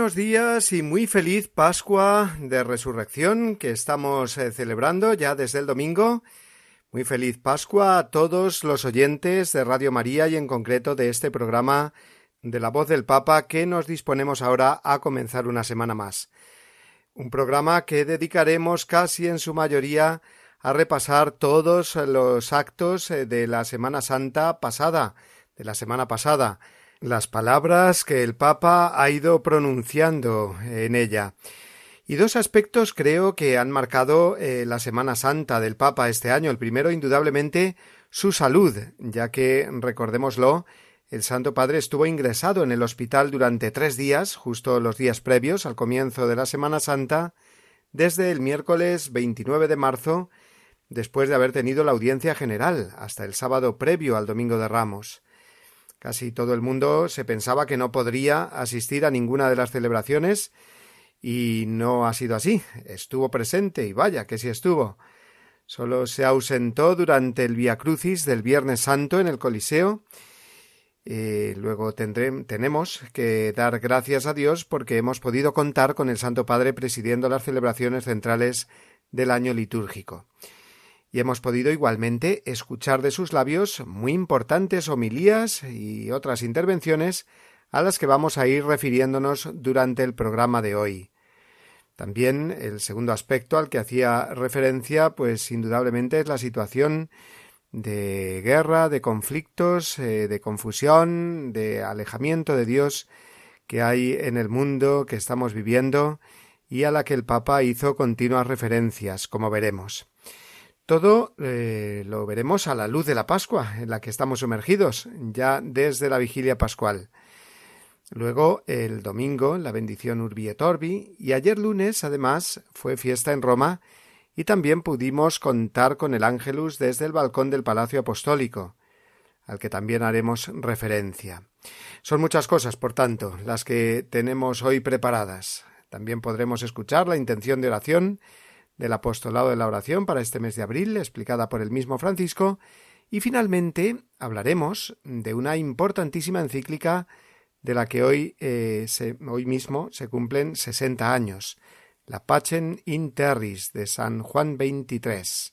Buenos días y muy feliz Pascua de Resurrección que estamos eh, celebrando ya desde el domingo. Muy feliz Pascua a todos los oyentes de Radio María y en concreto de este programa de la voz del Papa que nos disponemos ahora a comenzar una semana más. Un programa que dedicaremos casi en su mayoría a repasar todos los actos eh, de la Semana Santa pasada, de la semana pasada, las palabras que el Papa ha ido pronunciando en ella. Y dos aspectos creo que han marcado eh, la Semana Santa del Papa este año. El primero, indudablemente, su salud, ya que, recordémoslo, el Santo Padre estuvo ingresado en el hospital durante tres días, justo los días previos al comienzo de la Semana Santa, desde el miércoles 29 de marzo, después de haber tenido la audiencia general, hasta el sábado previo al Domingo de Ramos. Casi todo el mundo se pensaba que no podría asistir a ninguna de las celebraciones y no ha sido así. Estuvo presente y vaya que sí estuvo. Solo se ausentó durante el Via Crucis del Viernes Santo en el Coliseo. y luego tenemos que dar gracias a Dios porque hemos podido contar con el Santo Padre presidiendo las celebraciones centrales del año litúrgico y hemos podido igualmente escuchar de sus labios muy importantes homilías y otras intervenciones a las que vamos a ir refiriéndonos durante el programa de hoy. También el segundo aspecto al que hacía referencia, pues indudablemente es la situación de guerra, de conflictos, eh, de confusión, de alejamiento de Dios que hay en el mundo que estamos viviendo y a la que el Papa hizo continuas referencias, como veremos. Todo eh, lo veremos a la luz de la Pascua, en la que estamos sumergidos ya desde la vigilia pascual. Luego, el domingo, la bendición Urbi et Orbi, y ayer lunes, además, fue fiesta en Roma, y también pudimos contar con el Ángelus desde el balcón del Palacio Apostólico, al que también haremos referencia. Son muchas cosas, por tanto, las que tenemos hoy preparadas. También podremos escuchar la intención de oración del apostolado de la oración para este mes de abril, explicada por el mismo Francisco, y finalmente hablaremos de una importantísima encíclica de la que hoy, eh, hoy mismo se cumplen 60 años, la Pacem in Terris de San Juan XXIII.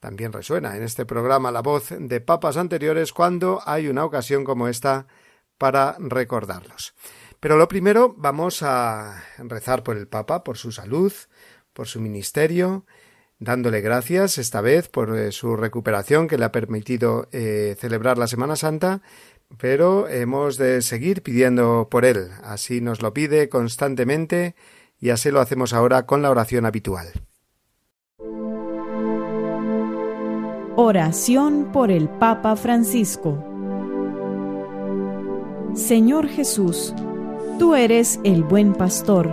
También resuena en este programa la voz de papas anteriores cuando hay una ocasión como esta para recordarlos. Pero lo primero vamos a rezar por el Papa, por su salud, por su ministerio, dándole gracias esta vez por eh, su recuperación que le ha permitido eh, celebrar la Semana Santa, pero hemos de seguir pidiendo por él. Así nos lo pide constantemente y así lo hacemos ahora con la oración habitual. Oración por el Papa Francisco Señor Jesús, tú eres el buen pastor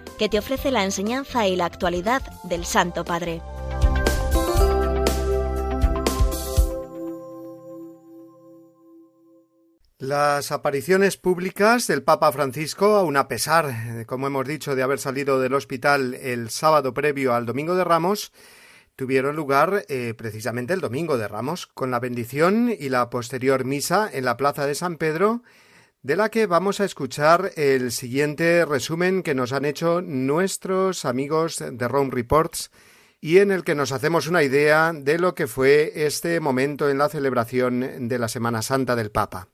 que te ofrece la enseñanza y la actualidad del Santo Padre. Las apariciones públicas del Papa Francisco, aun a pesar, como hemos dicho, de haber salido del hospital el sábado previo al Domingo de Ramos, tuvieron lugar eh, precisamente el Domingo de Ramos, con la bendición y la posterior misa en la Plaza de San Pedro, de la que vamos a escuchar el siguiente resumen que nos han hecho nuestros amigos de Rome Reports y en el que nos hacemos una idea de lo que fue este momento en la celebración de la Semana Santa del Papa.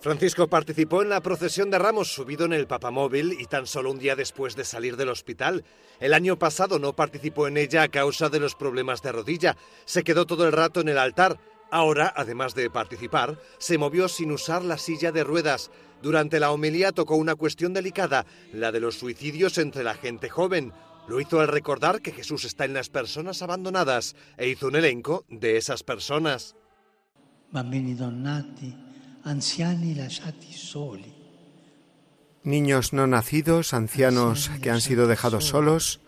Francisco participó en la procesión de Ramos subido en el papamóvil y tan solo un día después de salir del hospital. El año pasado no participó en ella a causa de los problemas de rodilla. Se quedó todo el rato en el altar. Ahora, además de participar, se movió sin usar la silla de ruedas. Durante la homilía tocó una cuestión delicada, la de los suicidios entre la gente joven. Lo hizo al recordar que Jesús está en las personas abandonadas e hizo un elenco de esas personas. Bambini donnati, anziani lasciati soli. Niños no nacidos, ancianos que han sido dejados solos,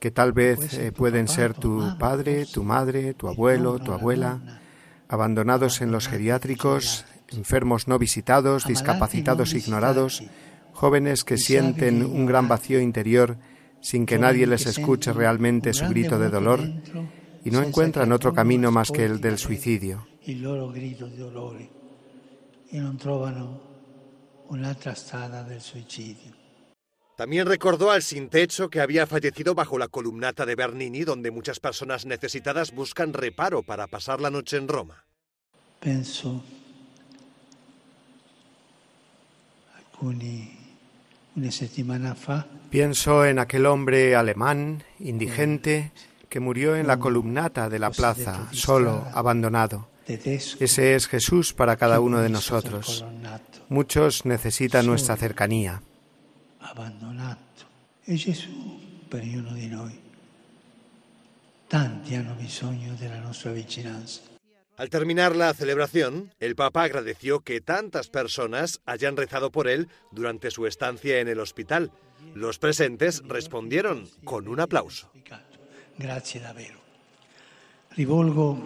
que tal vez eh, pueden ser tu padre, tu madre, tu abuelo, tu abuela, abandonados en los geriátricos, enfermos no visitados, discapacitados ignorados, jóvenes que sienten un gran vacío interior sin que nadie les escuche realmente su grito de dolor y no encuentran otro camino más que el del suicidio y no trovano un'altra strada del suicidio. También recordó al sin techo que había fallecido bajo la columnata de Bernini, donde muchas personas necesitadas buscan reparo para pasar la noche en Roma. Penso Pienso en aquel hombre alemán, indigente, que murió en la columnata de la plaza, solo, abandonado. Ese es Jesús para cada uno de nosotros. Muchos necesitan nuestra cercanía. Al terminar la celebración, el Papa agradeció que tantas personas hayan rezado por él durante su estancia en el hospital. Los presentes respondieron con un aplauso. Gracias, davvero. Rivolgo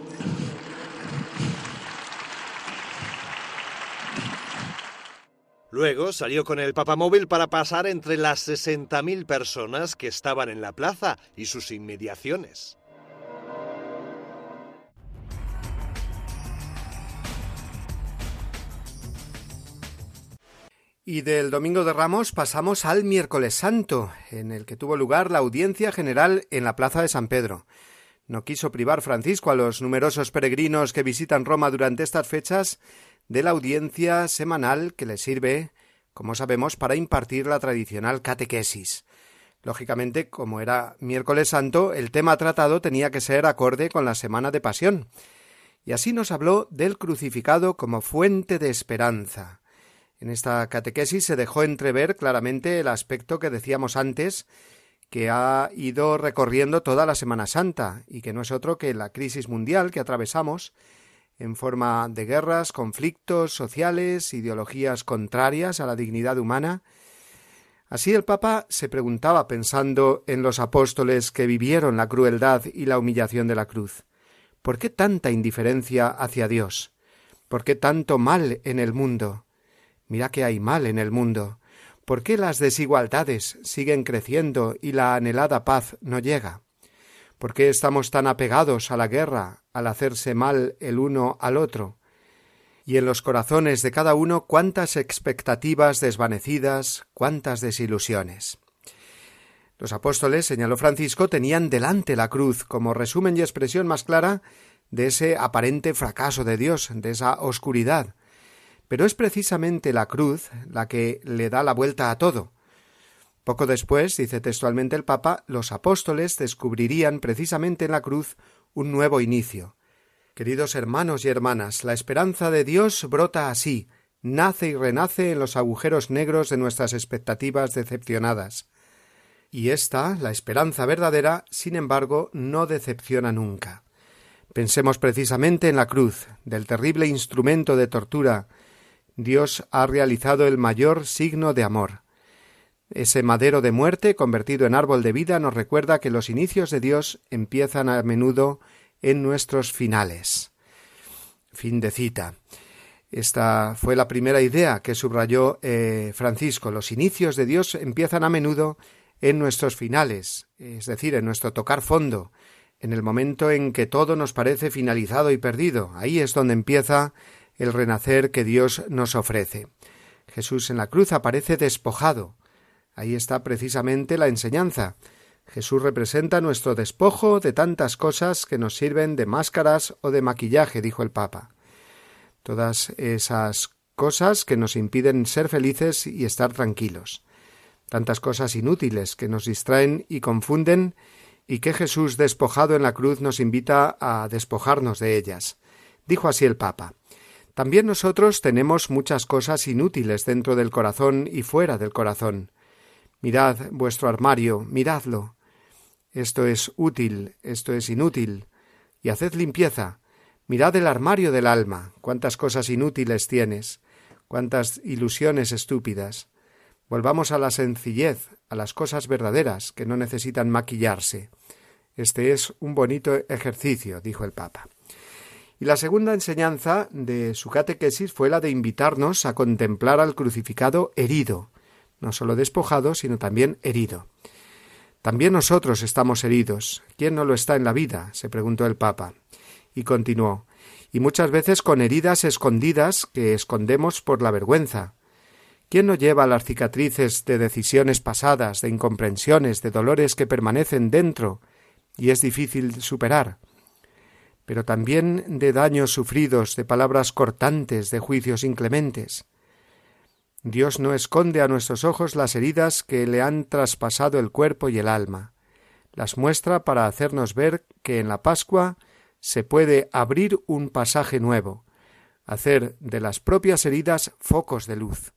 Luego salió con el papamóvil para pasar entre las 60.000 personas que estaban en la plaza y sus inmediaciones. Y del Domingo de Ramos pasamos al miércoles santo, en el que tuvo lugar la audiencia general en la Plaza de San Pedro. No quiso privar Francisco a los numerosos peregrinos que visitan Roma durante estas fechas de la audiencia semanal que le sirve, como sabemos, para impartir la tradicional catequesis. Lógicamente, como era miércoles santo, el tema tratado tenía que ser acorde con la semana de pasión. Y así nos habló del crucificado como fuente de esperanza. En esta catequesis se dejó entrever claramente el aspecto que decíamos antes que ha ido recorriendo toda la Semana Santa y que no es otro que la crisis mundial que atravesamos en forma de guerras, conflictos sociales, ideologías contrarias a la dignidad humana. Así el Papa se preguntaba pensando en los apóstoles que vivieron la crueldad y la humillación de la cruz. ¿Por qué tanta indiferencia hacia Dios? ¿Por qué tanto mal en el mundo? Mira que hay mal en el mundo. ¿Por qué las desigualdades siguen creciendo y la anhelada paz no llega? ¿Por qué estamos tan apegados a la guerra, al hacerse mal el uno al otro? Y en los corazones de cada uno cuántas expectativas desvanecidas, cuántas desilusiones. Los apóstoles, señaló Francisco, tenían delante la cruz como resumen y expresión más clara de ese aparente fracaso de Dios, de esa oscuridad, pero es precisamente la cruz la que le da la vuelta a todo. Poco después, dice textualmente el Papa, los apóstoles descubrirían precisamente en la cruz un nuevo inicio. Queridos hermanos y hermanas, la esperanza de Dios brota así, nace y renace en los agujeros negros de nuestras expectativas decepcionadas. Y esta, la esperanza verdadera, sin embargo, no decepciona nunca. Pensemos precisamente en la cruz, del terrible instrumento de tortura Dios ha realizado el mayor signo de amor. Ese madero de muerte convertido en árbol de vida nos recuerda que los inicios de Dios empiezan a menudo en nuestros finales. Fin de cita. Esta fue la primera idea que subrayó eh, Francisco. Los inicios de Dios empiezan a menudo en nuestros finales, es decir, en nuestro tocar fondo, en el momento en que todo nos parece finalizado y perdido. Ahí es donde empieza el renacer que Dios nos ofrece. Jesús en la cruz aparece despojado. Ahí está precisamente la enseñanza. Jesús representa nuestro despojo de tantas cosas que nos sirven de máscaras o de maquillaje, dijo el Papa todas esas cosas que nos impiden ser felices y estar tranquilos, tantas cosas inútiles que nos distraen y confunden y que Jesús despojado en la cruz nos invita a despojarnos de ellas. Dijo así el Papa. También nosotros tenemos muchas cosas inútiles dentro del corazón y fuera del corazón. Mirad vuestro armario, miradlo. Esto es útil, esto es inútil, y haced limpieza, Mirad el armario del alma, cuántas cosas inútiles tienes, cuántas ilusiones estúpidas. Volvamos a la sencillez, a las cosas verdaderas, que no necesitan maquillarse. Este es un bonito ejercicio, dijo el Papa. Y la segunda enseñanza de su catequesis fue la de invitarnos a contemplar al crucificado herido, no solo despojado, sino también herido. También nosotros estamos heridos. ¿Quién no lo está en la vida? se preguntó el Papa y continuó y muchas veces con heridas escondidas que escondemos por la vergüenza. ¿Quién no lleva las cicatrices de decisiones pasadas, de incomprensiones, de dolores que permanecen dentro y es difícil superar? pero también de daños sufridos, de palabras cortantes, de juicios inclementes. Dios no esconde a nuestros ojos las heridas que le han traspasado el cuerpo y el alma. Las muestra para hacernos ver que en la Pascua se puede abrir un pasaje nuevo, hacer de las propias heridas focos de luz.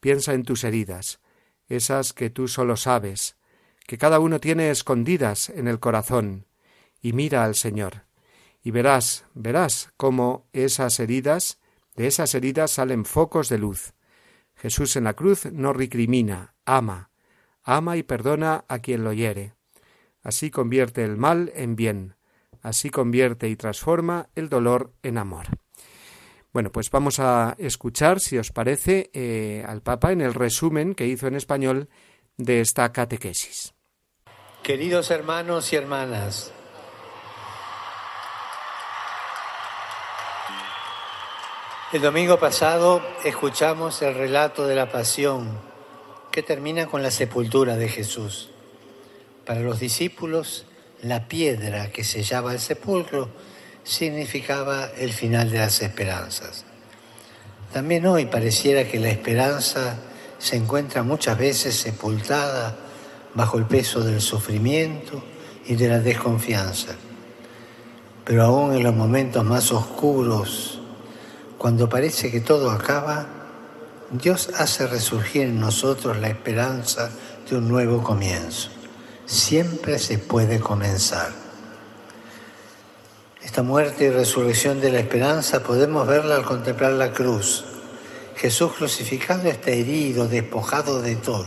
Piensa en tus heridas, esas que tú solo sabes, que cada uno tiene escondidas en el corazón, y mira al Señor, y verás, verás cómo esas heridas, de esas heridas salen focos de luz. Jesús en la cruz no recrimina, ama, ama y perdona a quien lo hiere. Así convierte el mal en bien, Así convierte y transforma el dolor en amor. Bueno, pues vamos a escuchar, si os parece, eh, al Papa en el resumen que hizo en español de esta catequesis. Queridos hermanos y hermanas, el domingo pasado escuchamos el relato de la pasión que termina con la sepultura de Jesús. Para los discípulos, la piedra que sellaba el sepulcro significaba el final de las esperanzas. También hoy pareciera que la esperanza se encuentra muchas veces sepultada bajo el peso del sufrimiento y de la desconfianza. Pero aún en los momentos más oscuros, cuando parece que todo acaba, Dios hace resurgir en nosotros la esperanza de un nuevo comienzo siempre se puede comenzar. Esta muerte y resurrección de la esperanza podemos verla al contemplar la cruz. Jesús crucificado está herido, despojado de todo.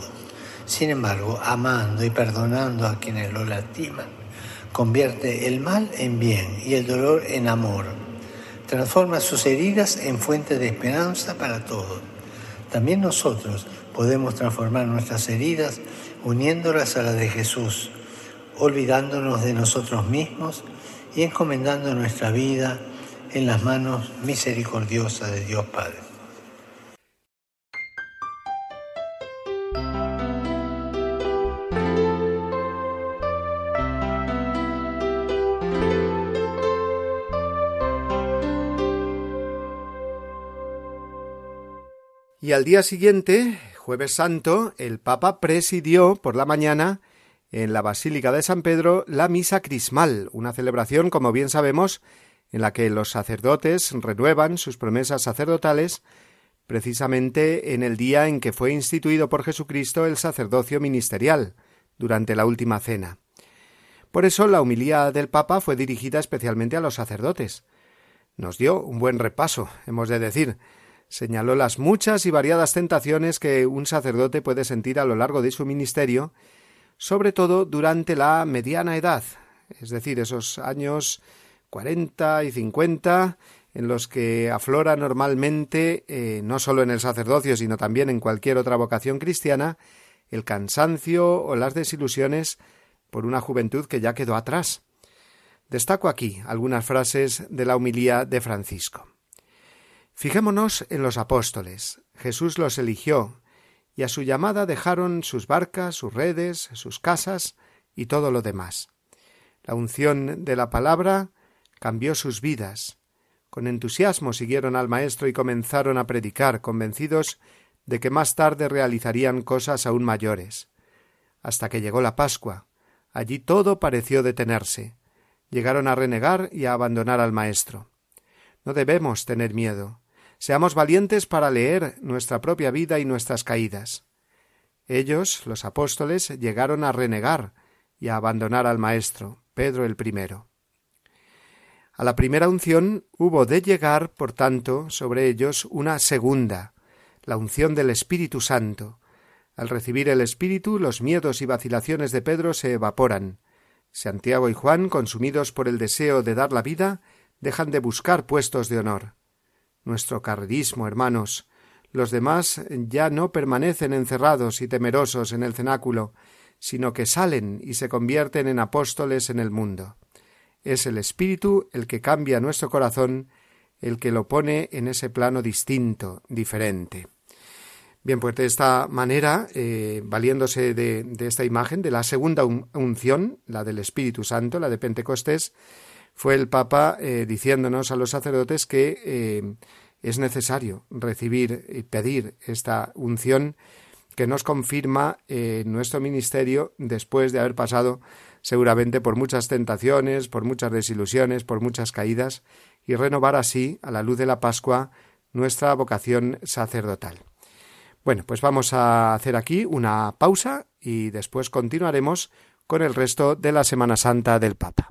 Sin embargo, amando y perdonando a quienes lo lastiman, convierte el mal en bien y el dolor en amor. Transforma sus heridas en fuente de esperanza para todos. También nosotros podemos transformar nuestras heridas uniéndolas a las de Jesús, olvidándonos de nosotros mismos y encomendando nuestra vida en las manos misericordiosas de Dios Padre. Y al día siguiente, jueves santo, el Papa presidió por la mañana en la Basílica de San Pedro la misa crismal, una celebración, como bien sabemos, en la que los sacerdotes renuevan sus promesas sacerdotales precisamente en el día en que fue instituido por Jesucristo el sacerdocio ministerial, durante la última cena. Por eso la humilía del Papa fue dirigida especialmente a los sacerdotes. Nos dio un buen repaso, hemos de decir, señaló las muchas y variadas tentaciones que un sacerdote puede sentir a lo largo de su ministerio, sobre todo durante la mediana edad, es decir, esos años cuarenta y cincuenta, en los que aflora normalmente, eh, no solo en el sacerdocio, sino también en cualquier otra vocación cristiana, el cansancio o las desilusiones por una juventud que ya quedó atrás. Destaco aquí algunas frases de la humilía de Francisco. Fijémonos en los apóstoles. Jesús los eligió, y a su llamada dejaron sus barcas, sus redes, sus casas y todo lo demás. La unción de la palabra cambió sus vidas. Con entusiasmo siguieron al Maestro y comenzaron a predicar, convencidos de que más tarde realizarían cosas aún mayores. Hasta que llegó la Pascua. Allí todo pareció detenerse. Llegaron a renegar y a abandonar al Maestro. No debemos tener miedo. Seamos valientes para leer nuestra propia vida y nuestras caídas. Ellos, los apóstoles, llegaron a renegar y a abandonar al Maestro, Pedro el primero. A la primera unción hubo de llegar, por tanto, sobre ellos una segunda, la unción del Espíritu Santo. Al recibir el Espíritu, los miedos y vacilaciones de Pedro se evaporan. Santiago y Juan, consumidos por el deseo de dar la vida, dejan de buscar puestos de honor. Nuestro carrerismo, hermanos. Los demás ya no permanecen encerrados y temerosos en el cenáculo, sino que salen y se convierten en apóstoles en el mundo. Es el Espíritu el que cambia nuestro corazón, el que lo pone en ese plano distinto, diferente. Bien, pues de esta manera, eh, valiéndose de, esta imagen, de la segunda unción, la del Espíritu Santo, la de Pentecostés, fue el Papa eh, diciéndonos a los sacerdotes que eh, es necesario recibir y pedir esta unción que nos confirma nuestro ministerio después de haber pasado seguramente por muchas tentaciones, por muchas desilusiones, por muchas caídas, y renovar así, a la luz de la Pascua, nuestra vocación sacerdotal. Bueno, pues vamos a hacer aquí una pausa y después continuaremos con el resto de la Semana Santa del Papa.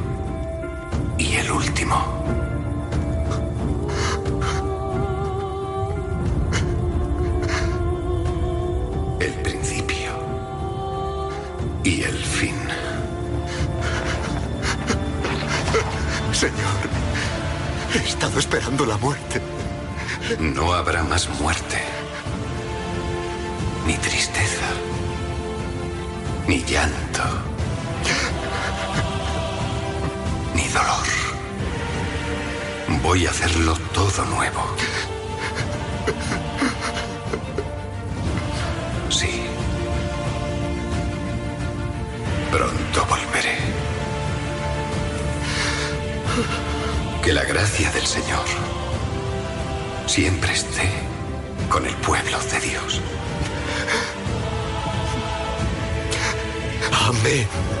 y el último. y el fin. Señor, he estado esperando la muerte. No habrá más muerte, ni tristeza, ni llanto, Voy a hacerlo todo nuevo. Pronto volveré. Que la gracia del Señor siempre esté con el pueblo de Dios. Amén.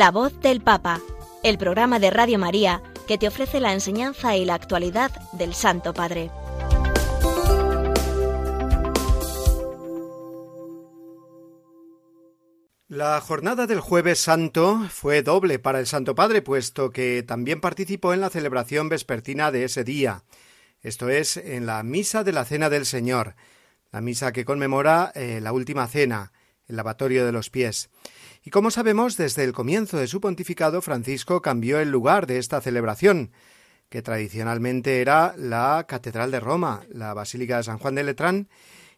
La voz del Papa, el programa de Radio María que te ofrece la enseñanza y la actualidad del Santo Padre. La jornada del jueves santo fue doble para el Santo Padre, puesto que también participó en la celebración vespertina de ese día, esto es, en la misa de la Cena del Señor, la misa que conmemora eh, la última cena, el lavatorio de los pies. Y como sabemos, desde el comienzo de su pontificado, Francisco cambió el lugar de esta celebración, que tradicionalmente era la Catedral de Roma, la Basílica de San Juan de Letrán,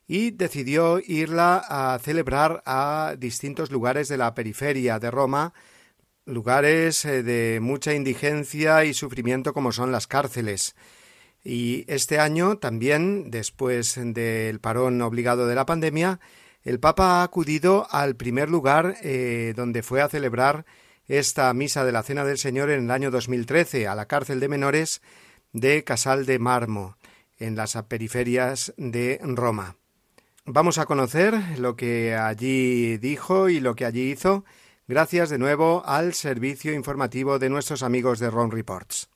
y decidió irla a celebrar a distintos lugares de la periferia de Roma, lugares eh, de mucha indigencia y sufrimiento como son las cárceles. Y este año también, después del parón obligado de la pandemia, el Papa ha acudido al primer lugar eh, donde fue a celebrar esta misa de la Cena del Señor en el año 2013, a la cárcel de menores de Casal de Marmo, en las periferias de Roma. Vamos a conocer lo que allí dijo y lo que allí hizo, gracias de nuevo al servicio informativo de nuestros amigos de Ron Reports.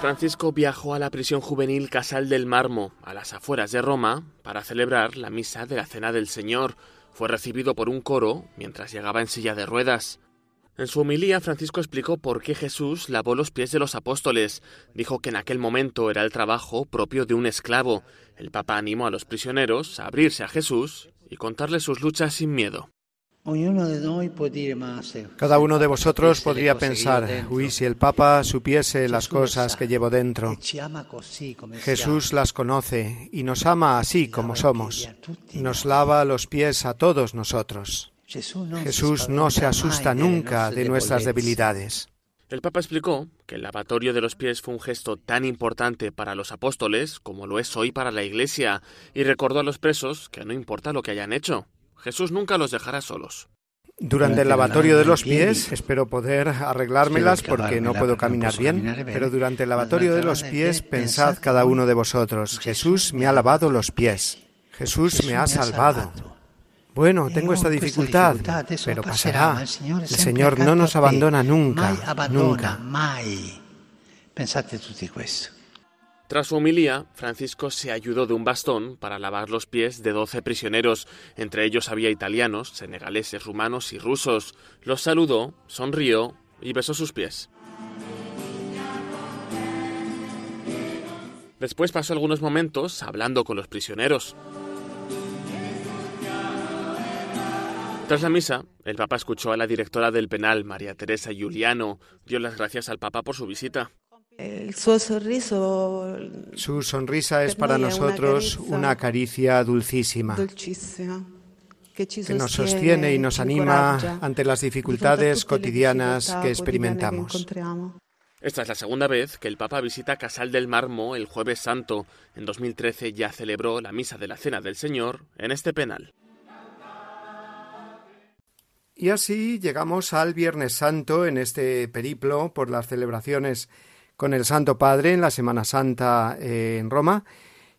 Francisco viajó a la prisión juvenil Casal del Marmo, a las afueras de Roma, para celebrar la misa de la Cena del Señor. Fue recibido por un coro mientras llegaba en silla de ruedas. En su homilía, Francisco explicó por qué Jesús lavó los pies de los apóstoles. Dijo que en aquel momento era el trabajo propio de un esclavo. El Papa animó a los prisioneros a abrirse a Jesús y contarle sus luchas sin miedo. Cada uno de vosotros podría pensar, uy, si el Papa supiese las cosas que llevo dentro. Jesús las conoce y nos ama así como somos. Nos lava los pies a todos nosotros. Jesús no se asusta nunca de nuestras debilidades. El Papa explicó que el lavatorio de los pies fue un gesto tan importante para los apóstoles como lo es hoy para la Iglesia, y recordó a los presos que no importa lo que hayan hecho, Jesús nunca los dejará solos. Durante el lavatorio de los pies espero poder arreglármelas porque no puedo caminar bien, pero durante el lavatorio de los pies pensad cada uno de vosotros, Jesús me ha lavado los pies, Jesús me ha salvado. Bueno, tengo esta dificultad, pero pasará. El Señor no nos abandona nunca, nunca. Pensate tutti questo. Tras su homilía, Francisco se ayudó de un bastón para lavar los pies de doce prisioneros. Entre ellos había italianos, senegaleses, rumanos y rusos. Los saludó, sonrió y besó sus pies. Después pasó algunos momentos hablando con los prisioneros. Tras la misa, el Papa escuchó a la directora del penal, María Teresa Giuliano, dio las gracias al Papa por su visita. Su sonrisa es para nosotros una caricia dulcísima que nos sostiene y nos anima ante las dificultades cotidianas que experimentamos. Esta es la segunda vez que el Papa visita Casal del Marmo el jueves santo. En 2013 ya celebró la misa de la Cena del Señor en este penal. Y así llegamos al Viernes Santo en este periplo por las celebraciones con el Santo Padre en la Semana Santa eh, en Roma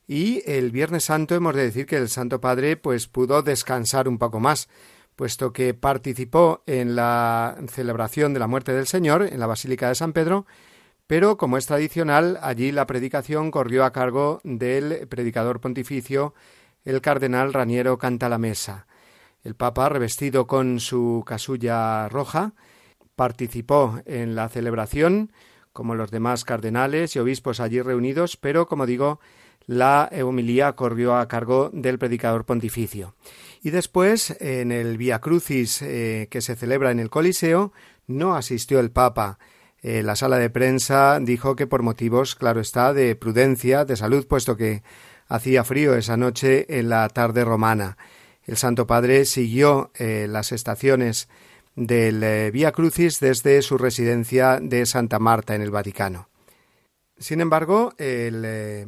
y el Viernes Santo hemos de decir que el Santo Padre pues pudo descansar un poco más puesto que participó en la celebración de la muerte del Señor en la Basílica de San Pedro, pero como es tradicional, allí la predicación corrió a cargo del predicador pontificio, el cardenal Raniero Cantalamesa. El Papa, revestido con su casulla roja, participó en la celebración, como los demás cardenales y obispos allí reunidos, pero, como digo, la homilía corrió a cargo del predicador pontificio. Y después, en el Via Crucis eh, que se celebra en el Coliseo, no asistió el Papa. eh, la sala de prensa dijo que por motivos, claro está, de prudencia, de salud, puesto que hacía frío esa noche en la tarde romana. El Santo Padre siguió eh, las estaciones del eh, Vía Crucis desde su residencia de Santa Marta en el Vaticano. Sin embargo, el eh,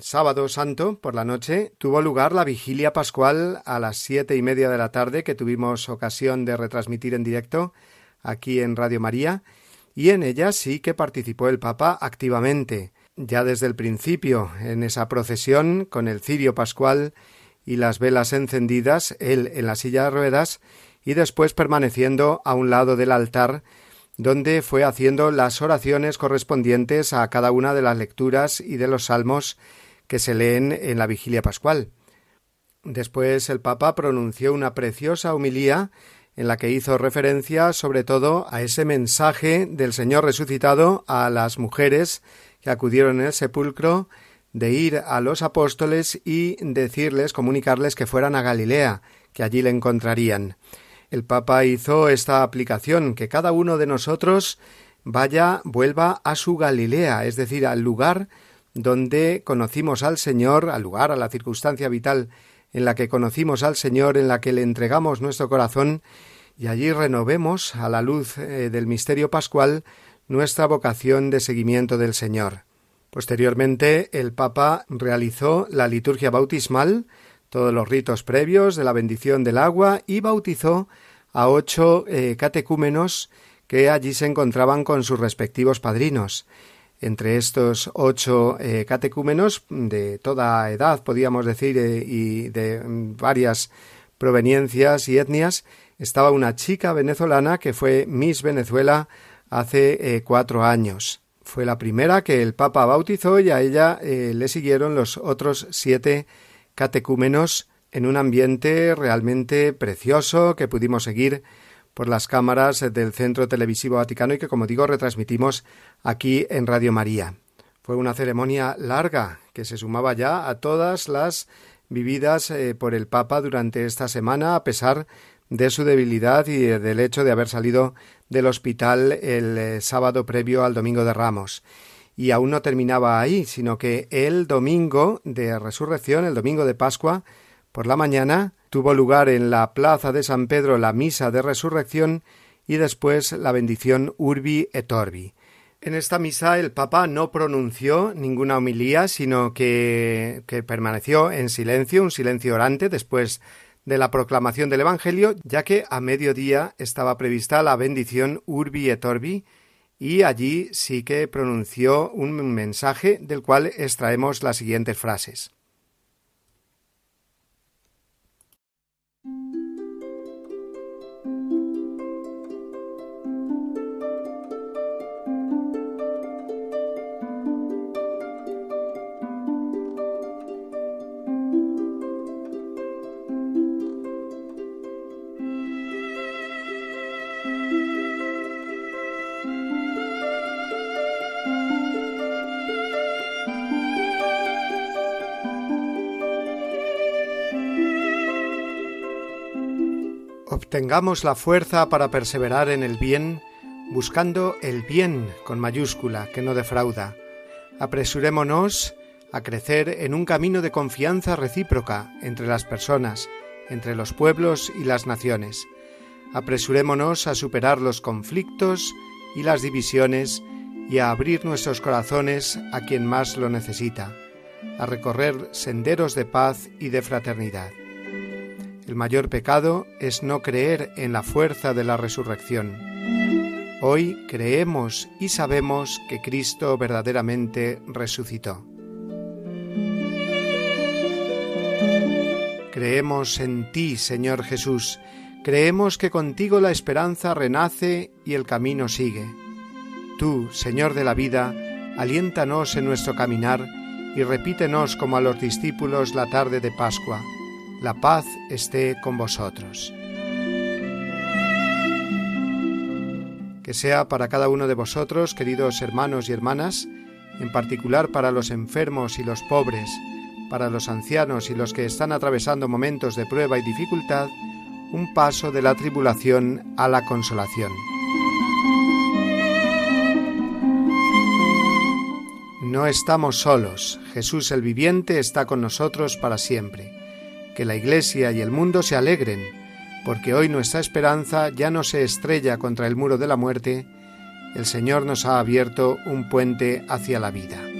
sábado santo por la noche tuvo lugar la vigilia pascual a las siete y media de la tarde que tuvimos ocasión de retransmitir en directo aquí en Radio María y en ella sí que participó el Papa activamente, ya desde el principio en esa procesión con el cirio pascual y las velas encendidas, él en la silla de ruedas y después permaneciendo a un lado del altar donde fue haciendo las oraciones correspondientes a cada una de las lecturas y de los salmos que se leen en la vigilia pascual. Después el Papa pronunció una preciosa humilía en la que hizo referencia sobre todo a ese mensaje del Señor resucitado a las mujeres que acudieron el sepulcro de ir a los apóstoles y decirles, comunicarles que fueran a Galilea, que allí le encontrarían. El Papa hizo esta aplicación, que cada uno de nosotros vaya, vuelva a su Galilea, es decir, al lugar donde conocimos al Señor, al lugar, a la circunstancia vital en la que conocimos al Señor, en la que le entregamos nuestro corazón, y allí renovemos, a la luz eh, del misterio pascual, nuestra vocación de seguimiento del Señor. Posteriormente, el Papa realizó la liturgia bautismal, todos los ritos previos de la bendición del agua y bautizó a ocho eh, catecúmenos que allí se encontraban con sus respectivos padrinos. Entre estos ocho eh, catecúmenos de toda edad, podíamos decir, eh, y de mm, varias proveniencias y etnias, estaba una chica venezolana que fue Miss Venezuela hace cuatro años. Fue la primera que el Papa bautizó y a ella le siguieron los otros siete en un ambiente realmente precioso que pudimos seguir por las cámaras del Centro Televisivo Vaticano y que, como digo, retransmitimos aquí en Radio María. Fue una ceremonia larga que se sumaba ya a todas las vividas eh, por el Papa durante esta semana, a pesar de su debilidad y del hecho de haber salido del hospital el eh, sábado previo al Domingo de Ramos y aún no terminaba ahí, sino que el domingo de resurrección, el domingo de Pascua, por la mañana, tuvo lugar en la plaza de San Pedro la misa de resurrección y después la bendición Urbi et Orbi. En esta misa el Papa no pronunció ninguna homilía, sino que, que permaneció en silencio, un silencio orante, después de la proclamación del Evangelio, ya que a mediodía estaba prevista la bendición Urbi et Orbi, y allí sí que pronunció un mensaje del cual extraemos las siguientes frases. Tengamos la fuerza para perseverar en el bien, buscando el bien con mayúscula que no defrauda. Apresurémonos a crecer en un camino de confianza recíproca entre las personas, entre los pueblos y las naciones. Apresurémonos a superar los conflictos y las divisiones y a abrir nuestros corazones a quien más lo necesita, a recorrer senderos de paz y de fraternidad. El mayor pecado es no creer en la fuerza de la resurrección. Hoy creemos y sabemos que Cristo verdaderamente resucitó. Creemos en ti, Señor Jesús. Creemos que contigo la esperanza renace y el camino sigue. Tú, Señor de la vida, aliéntanos en nuestro caminar y repítenos como a los discípulos la tarde de Pascua la paz esté con vosotros. Que sea para cada uno de vosotros, queridos hermanos y hermanas, en particular para los enfermos y los pobres, para los ancianos y los que están atravesando momentos de prueba y dificultad, un paso de la tribulación a la consolación. no estamos solos, Jesús el viviente está con nosotros para siempre. Que la Iglesia y el mundo se alegren, porque hoy nuestra esperanza ya no se estrella contra el muro de la muerte, el Señor nos ha abierto un puente hacia la vida.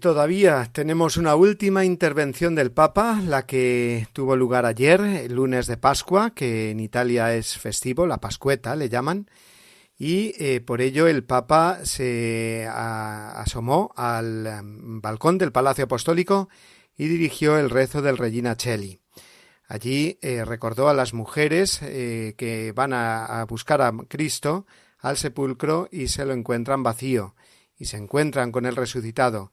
Todavía tenemos una última intervención del Papa, la que tuvo lugar ayer, el lunes de Pascua, que en Italia es festivo, la Pascueta le llaman, y eh, por ello el Papa se asomó al em, balcón del Palacio Apostólico y dirigió el rezo del Regina Cheli. Allí eh, recordó a las mujeres eh, que van a buscar a Cristo al sepulcro y se lo encuentran vacío, y se encuentran con el resucitado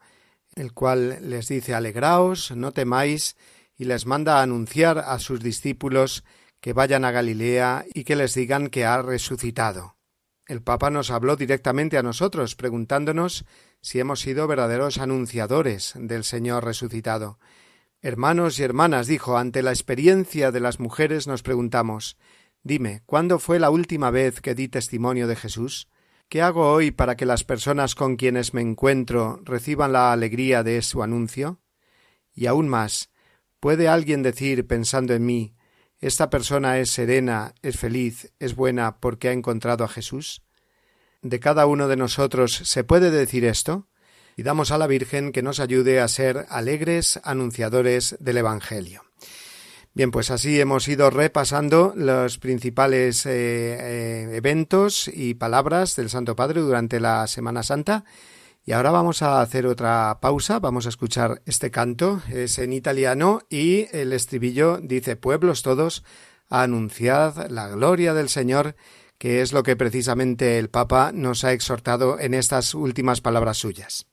el cual les dice Alegraos, no temáis, y les manda a anunciar a sus discípulos que vayan a Galilea y que les digan que ha resucitado. El Papa nos habló directamente a nosotros, preguntándonos si hemos sido verdaderos anunciadores del Señor resucitado. Hermanos y hermanas, dijo, ante la experiencia de las mujeres nos preguntamos Dime, ¿cuándo fue la última vez que di testimonio de Jesús? ¿Qué hago hoy para que las personas con quienes me encuentro reciban la alegría de su anuncio? Y aún más, ¿puede alguien decir, pensando en mí, esta persona es serena, es feliz, es buena porque ha encontrado a Jesús? ¿De cada uno de nosotros se puede decir esto? Y damos a la Virgen que nos ayude a ser alegres anunciadores del Evangelio. Bien, pues así hemos ido repasando los principales eh, eh, eventos y palabras del Santo Padre durante la Semana Santa. Y ahora vamos a hacer otra pausa, vamos a escuchar este canto, es en italiano y el estribillo dice pueblos todos, anunciad la gloria del Señor, que es lo que precisamente el Papa nos ha exhortado en estas últimas palabras suyas.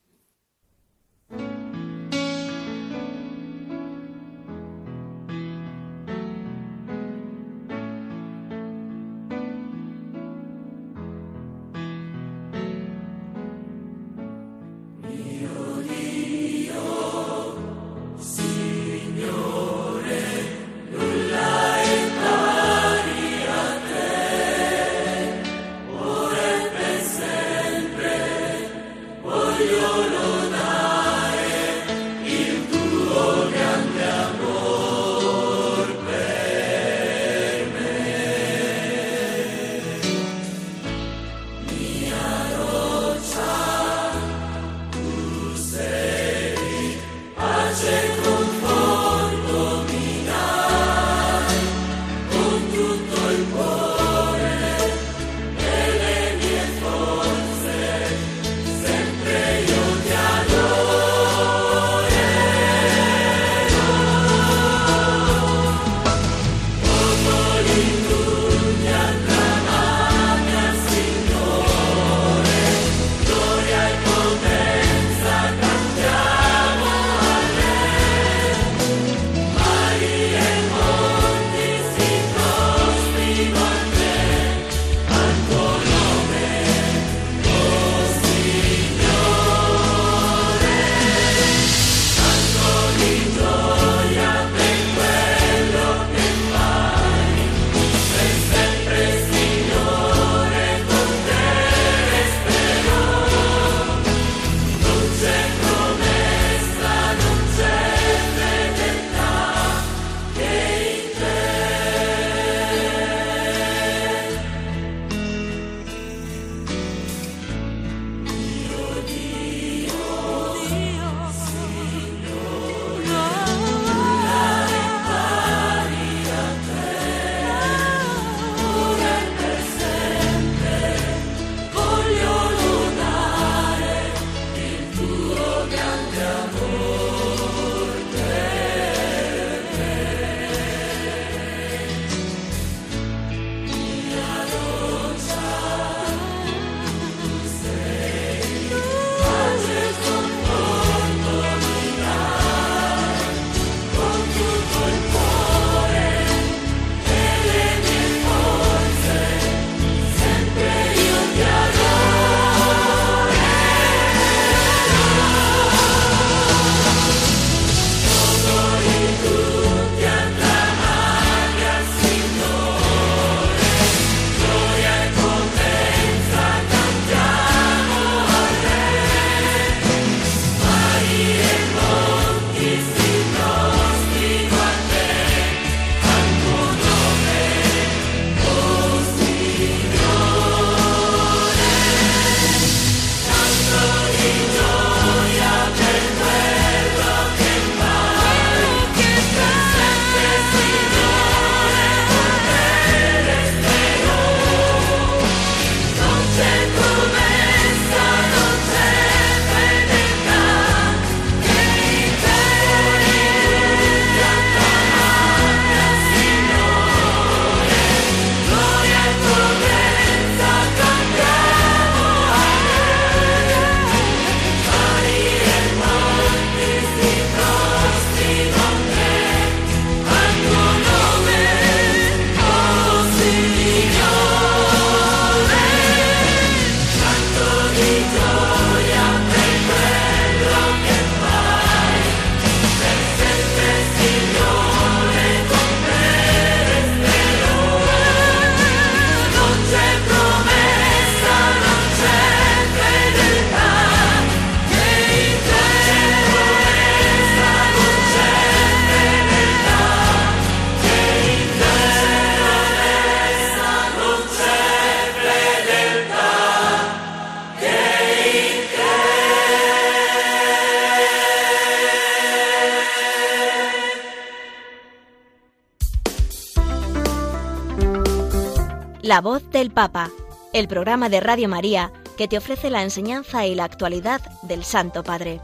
Del Papa, el programa de Radio María que te ofrece la enseñanza y la actualidad del Santo Padre.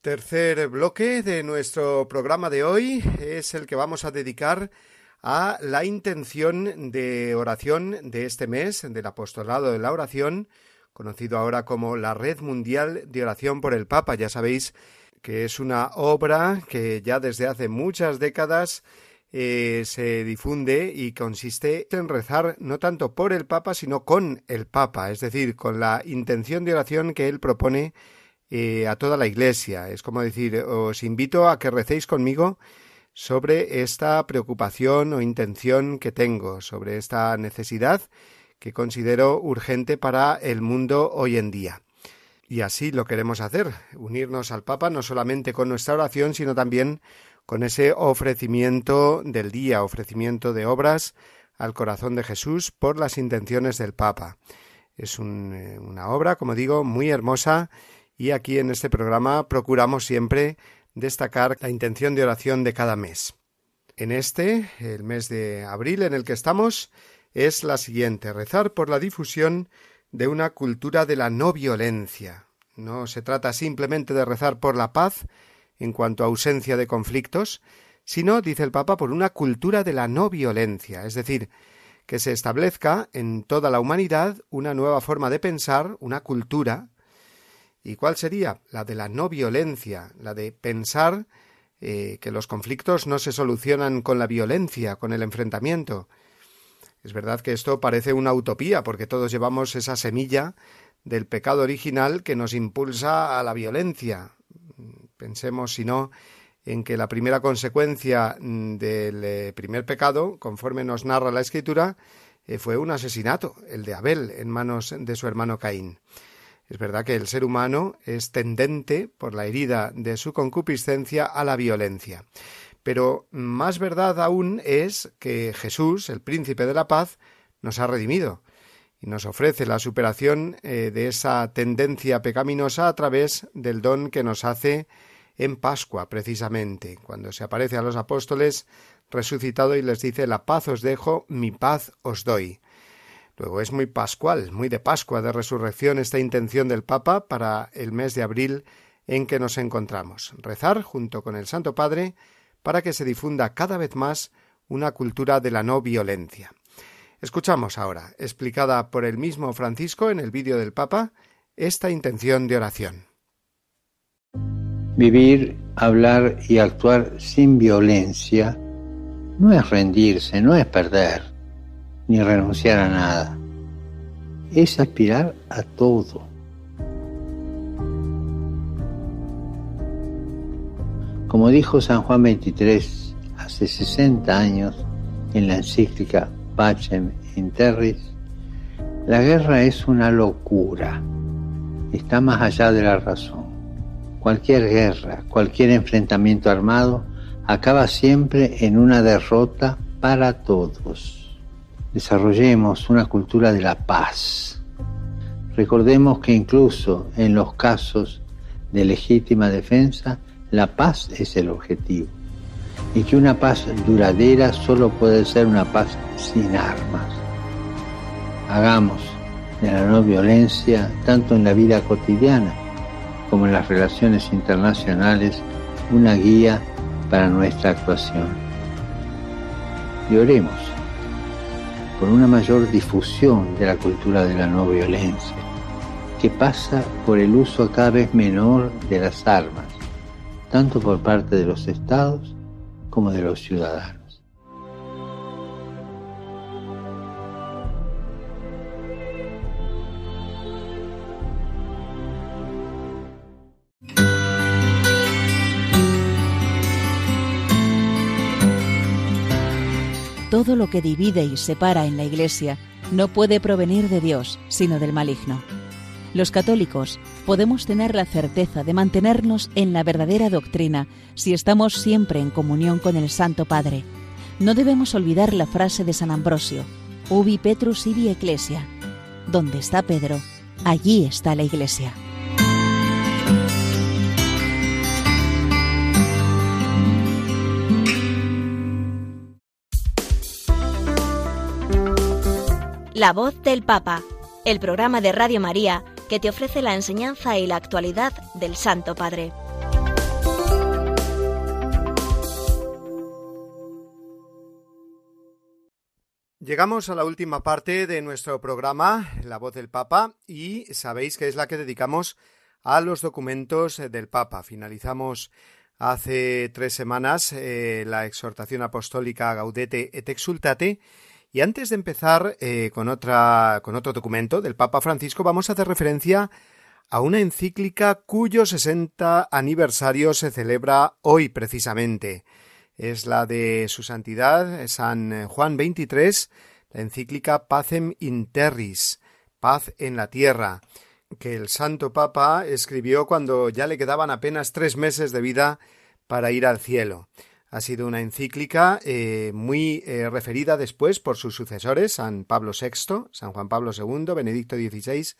Tercer bloque de nuestro programa de hoy es el que vamos a dedicar a la intención de oración de este mes del apostolado de la oración, conocido ahora como la Red Mundial de Oración por el Papa. Ya sabéis que es una obra que ya desde hace muchas décadas eh, se difunde y consiste en rezar no tanto por el Papa, sino con el Papa, es decir, con la intención de oración que él propone eh, a toda la Iglesia. Es como decir, os invito a que recéis conmigo sobre esta preocupación o intención que tengo, sobre esta necesidad que considero urgente para el mundo hoy en día. Y así lo queremos hacer, unirnos al Papa no solamente con nuestra oración, sino también con ese ofrecimiento del día, ofrecimiento de obras al corazón de Jesús por las intenciones del Papa. Es eh, una obra, como digo, muy hermosa y aquí en este programa procuramos siempre destacar la intención de oración de cada mes. En este, el mes de abril en el que estamos, es la siguiente, rezar por la difusión de una cultura de la no violencia. No se trata simplemente de rezar por la paz en cuanto a ausencia de conflictos, sino, dice el Papa, por una cultura de la no violencia, es decir, que se establezca en toda la humanidad una nueva forma de pensar, una cultura. ¿Y cuál sería? La de la no violencia, la de pensar eh, que los conflictos no se solucionan con la violencia, con el enfrentamiento, es verdad que esto parece una utopía, porque todos llevamos esa semilla del pecado original que nos impulsa a la violencia. Pensemos, si no, en que la primera consecuencia del eh, primer pecado, conforme nos narra la Escritura, eh, fue un asesinato, el de Abel, en manos de su hermano Caín. Es verdad que el ser humano es tendente, por la herida de su concupiscencia, a la violencia. Pero más verdad aún es que Jesús, el príncipe de la paz, nos ha redimido y nos ofrece la superación eh, de esa tendencia pecaminosa a través del don que nos hace en Pascua, precisamente, cuando se aparece a los apóstoles resucitado y les dice la paz os dejo, mi paz os doy. Luego es muy pascual, muy de Pascua, de resurrección, esta intención del Papa para el mes de abril en que nos encontramos. Rezar junto con el Santo Padre para que se difunda cada vez más una cultura de la no violencia. Escuchamos ahora, explicada por el mismo Francisco en el vídeo del Papa, esta intención de oración. Vivir, hablar y actuar sin violencia no es rendirse, no es perder, ni renunciar a nada. Es aspirar a todo Como dijo San Juan XXIII hace 60 años en la encíclica Pacem in Terris, la guerra es una locura, está más allá de la razón. Cualquier guerra, cualquier enfrentamiento armado acaba siempre en una derrota para todos. Desarrollemos una cultura de la paz. Recordemos que incluso en los casos de legítima defensa, la paz es el objetivo y que una paz duradera solo puede ser una paz sin armas. Hagamos de la no violencia, tanto en la vida cotidiana como en las relaciones internacionales, una guía para nuestra actuación. Y oremos por una mayor difusión de la cultura de la no violencia, que pasa por el uso cada vez menor de las armas tanto por parte de los estados como de los ciudadanos. Todo lo que divide y separa en la Iglesia no puede provenir de Dios, sino del maligno. Los católicos podemos tener la certeza de mantenernos en la verdadera doctrina si estamos siempre en comunión con el Santo Padre. No debemos olvidar la frase de San Ambrosio, Ubi Petrus ibi Ecclesia. Donde está Pedro, allí está la Iglesia. La voz del Papa, el programa de Radio María que te ofrece la enseñanza y la actualidad del Santo Padre. Llegamos a la última parte de nuestro programa, La voz del Papa, y sabéis que es la que dedicamos a los documentos del Papa. Finalizamos hace tres semanas eh, la exhortación apostólica Gaudete et Exultate, y antes de empezar eh, con, otra, con otro documento del Papa Francisco, vamos a hacer referencia a una encíclica cuyo 60 aniversario se celebra hoy precisamente. Es la de su santidad San Juan XXIII, la encíclica Pacem in Terris, paz en la tierra, que el Santo Papa escribió cuando ya le quedaban apenas tres meses de vida para ir al cielo. Ha sido una encíclica eh, muy eh, referida después por sus sucesores, San Pablo VI, San Juan Pablo II, Benedicto XVI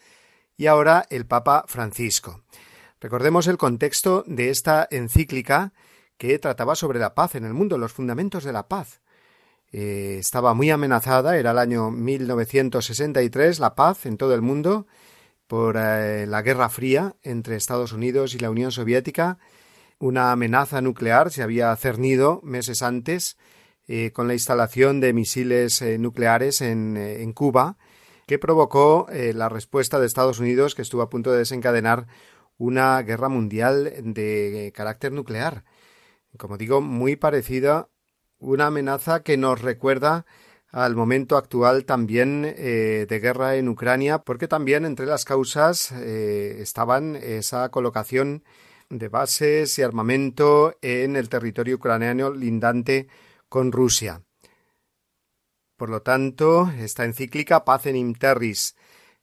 y ahora el Papa Francisco. Recordemos el contexto de esta encíclica que trataba sobre la paz en el mundo, los fundamentos de la paz. Eh, estaba muy amenazada, era el año 1963, la paz en todo el mundo por la Guerra Fría entre Estados Unidos y la Unión Soviética una amenaza nuclear se había cernido meses antes eh, con la instalación de misiles eh, nucleares en, eh, en, Cuba, que provocó la respuesta de Estados Unidos, que estuvo a punto de desencadenar una guerra mundial de carácter nuclear. Como digo, muy parecida, una amenaza que nos recuerda al momento actual también de guerra en Ucrania, porque también entre las causas estaban esa colocación de bases y armamento en el territorio ucraniano lindante con Rusia. Por lo tanto, esta encíclica Pacem in Terris,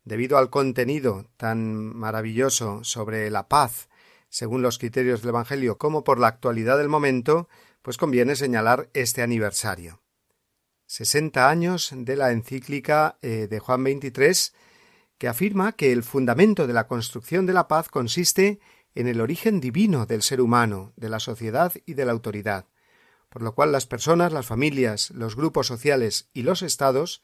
debido al contenido tan maravilloso sobre la paz, según los criterios del Evangelio, como por la actualidad del momento, pues conviene señalar este aniversario. Sesenta años de la encíclica eh, de Juan XXIII, que afirma que el fundamento de la construcción de la paz consiste en el origen divino del ser humano, de la sociedad y de la autoridad, por lo cual las personas, las familias, los grupos sociales y los estados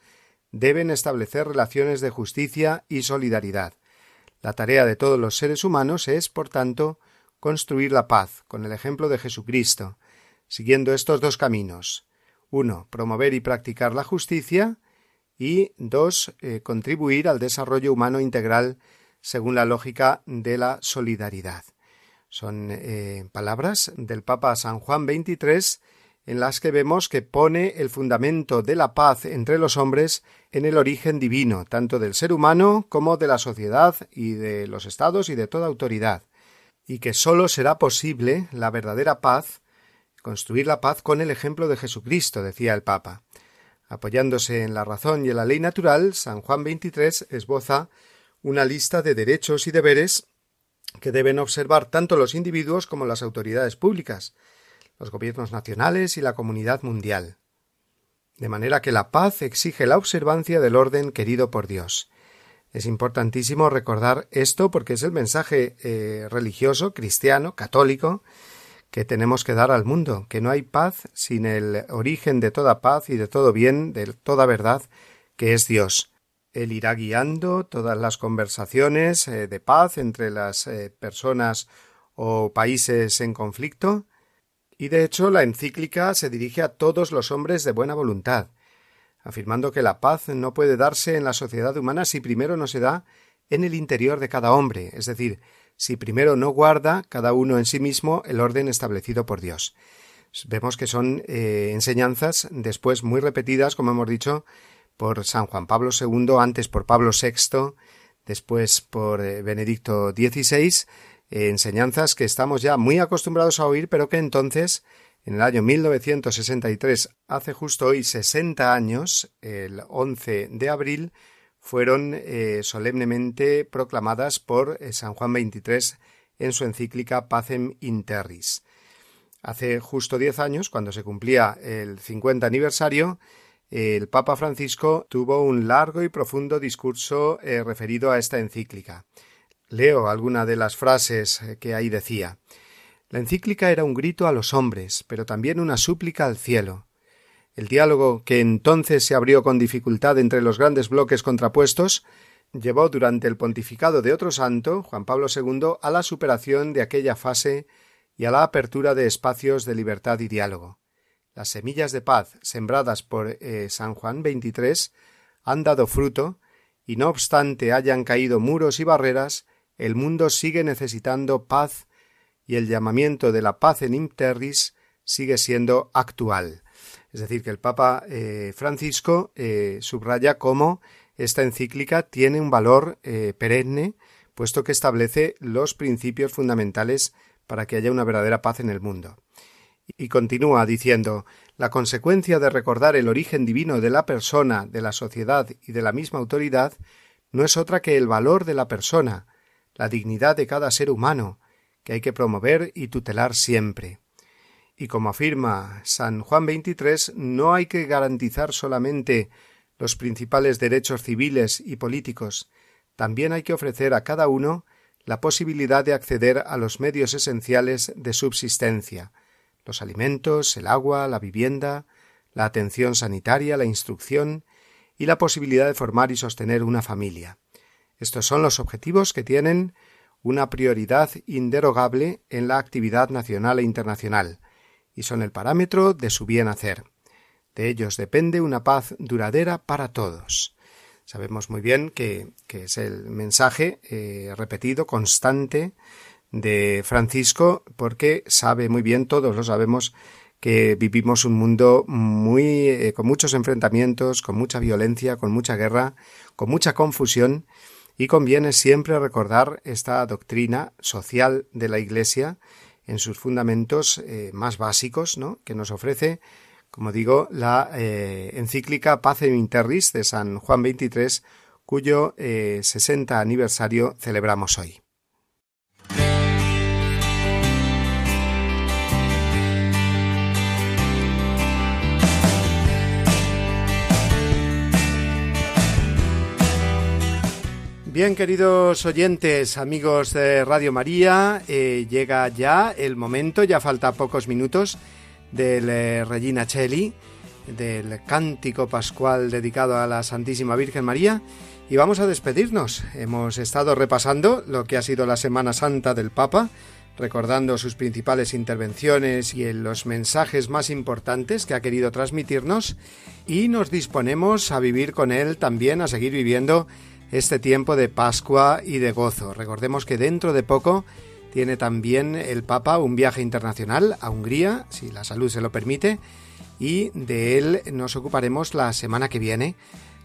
deben establecer relaciones de justicia y solidaridad. La tarea de todos los seres humanos es, por tanto, construir la paz, con el ejemplo de Jesucristo, siguiendo estos dos caminos. Uno, promover y practicar la justicia y dos, eh, contribuir al desarrollo humano integral según la lógica de la solidaridad. Son eh, palabras del Papa San Juan XXIII en las que vemos que pone el fundamento de la paz entre los hombres en el origen divino, tanto del ser humano como de la sociedad y de los estados y de toda autoridad, y que sólo será posible la verdadera paz, construir la paz con el ejemplo de Jesucristo, decía el Papa. Apoyándose en la razón y en la ley natural, San Juan XXIII esboza una lista de derechos y deberes que deben observar tanto los individuos como las autoridades públicas, los gobiernos nacionales y la comunidad mundial. De manera que la paz exige la observancia del orden querido por Dios. Es importantísimo recordar esto porque es el mensaje eh, religioso, cristiano, católico, que tenemos que dar al mundo, que no hay paz sin el origen de toda paz y de todo bien, de toda verdad, que es Dios. Él irá guiando todas las conversaciones eh, de paz entre las eh, personas o países en conflicto, y de hecho la encíclica se dirige a todos los hombres de buena voluntad, afirmando que la paz no puede darse en la sociedad humana si primero no se da en el interior de cada hombre, es decir, si primero no guarda cada uno en sí mismo el orden establecido por Dios. Vemos que son eh, enseñanzas después muy repetidas, como hemos dicho, por San Juan Pablo II, antes por Pablo VI, después por eh, Benedicto XVI, eh, enseñanzas que estamos ya muy acostumbrados a oír, pero que entonces, en el año 1963, hace justo hoy 60 años, el 11 de abril, fueron eh, solemnemente proclamadas por San Juan XXIII en su encíclica Pacem in Terris. Hace justo diez años, cuando se cumplía el 50 aniversario, el Papa Francisco tuvo un largo y profundo discurso eh, referido a esta encíclica. Leo alguna de las frases eh, que ahí decía. La encíclica era un grito a los hombres, pero también una súplica al cielo. El diálogo, que entonces se abrió con dificultad entre los grandes bloques contrapuestos, llevó durante el pontificado de otro santo, Juan Pablo II, a la superación de aquella fase y a la apertura de espacios de libertad y diálogo. Las semillas de paz sembradas por eh, San Juan XXIII han dado fruto, y no obstante hayan caído muros y barreras, el mundo sigue necesitando paz y el llamamiento de la paz en interris sigue siendo actual. Es decir, que el Papa eh, Francisco eh, subraya cómo esta encíclica tiene un valor perenne, puesto que establece los principios fundamentales para que haya una verdadera paz en el mundo. Y continúa diciendo la consecuencia de recordar el origen divino de la persona, de la sociedad y de la misma autoridad no es otra que el valor de la persona, la dignidad de cada ser humano, que hay que promover y tutelar siempre. Y como afirma San Juan XXIII, no hay que garantizar solamente los principales derechos civiles y políticos, también hay que ofrecer a cada uno la posibilidad de acceder a los medios esenciales de subsistencia, los alimentos, el agua, la vivienda, la atención sanitaria, la instrucción y la posibilidad de formar y sostener una familia. Estos son los objetivos que tienen una prioridad inderogable en la actividad nacional e internacional, y son el parámetro de su bien hacer. De ellos depende una paz duradera para todos. Sabemos muy bien que, es el mensaje eh, repetido, constante, de Francisco, porque sabe muy bien, todos lo sabemos, que vivimos un mundo muy eh, con muchos enfrentamientos, con mucha violencia, con mucha guerra, con mucha confusión, y conviene siempre recordar esta doctrina social de la Iglesia en sus fundamentos eh, más básicos, ¿no? que nos ofrece, como digo, la eh, encíclica Pacem Interris de San Juan XXIII, cuyo 60 eh, aniversario celebramos hoy. Bien, queridos oyentes, amigos de Radio María, eh, llega ya el momento, ya falta pocos minutos, del eh, Regina Cheli, del cántico pascual dedicado a la Santísima Virgen María, y vamos a despedirnos. Hemos estado repasando lo que ha sido la Semana Santa del Papa, recordando sus principales intervenciones y los mensajes más importantes que ha querido transmitirnos, y nos disponemos a vivir con él también, a seguir viviendo este tiempo de Pascua y de gozo. Recordemos que dentro de poco tiene también el Papa un viaje internacional a Hungría, si la salud se lo permite, y de él nos ocuparemos la semana que viene.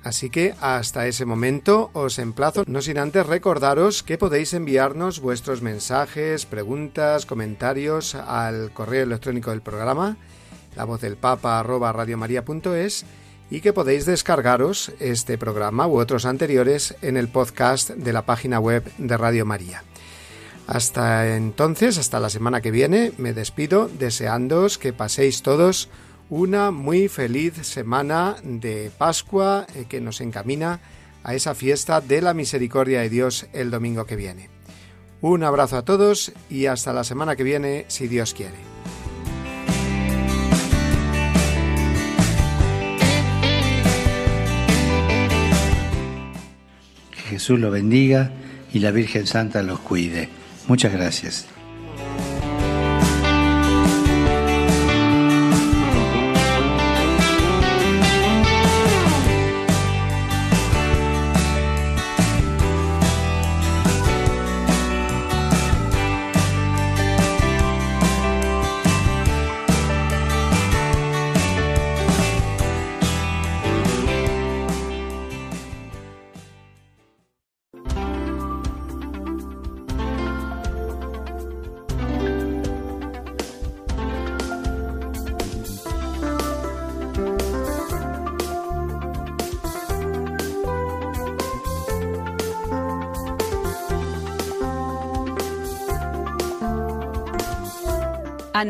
Así que hasta ese momento os emplazo, no sin antes recordaros que podéis enviarnos vuestros mensajes, preguntas, comentarios al correo electrónico del programa, la voz del papa arroba radiomaria.es y que podéis descargaros este programa u otros anteriores en el podcast de la página web de Radio María. Hasta entonces, hasta la semana que viene, me despido deseándoos que paséis todos una muy feliz semana de Pascua eh, que nos encamina a esa fiesta de la misericordia de Dios el domingo que viene. Un abrazo a todos y hasta la semana que viene, si Dios quiere. Jesús los bendiga y la Virgen Santa los cuide. Muchas gracias.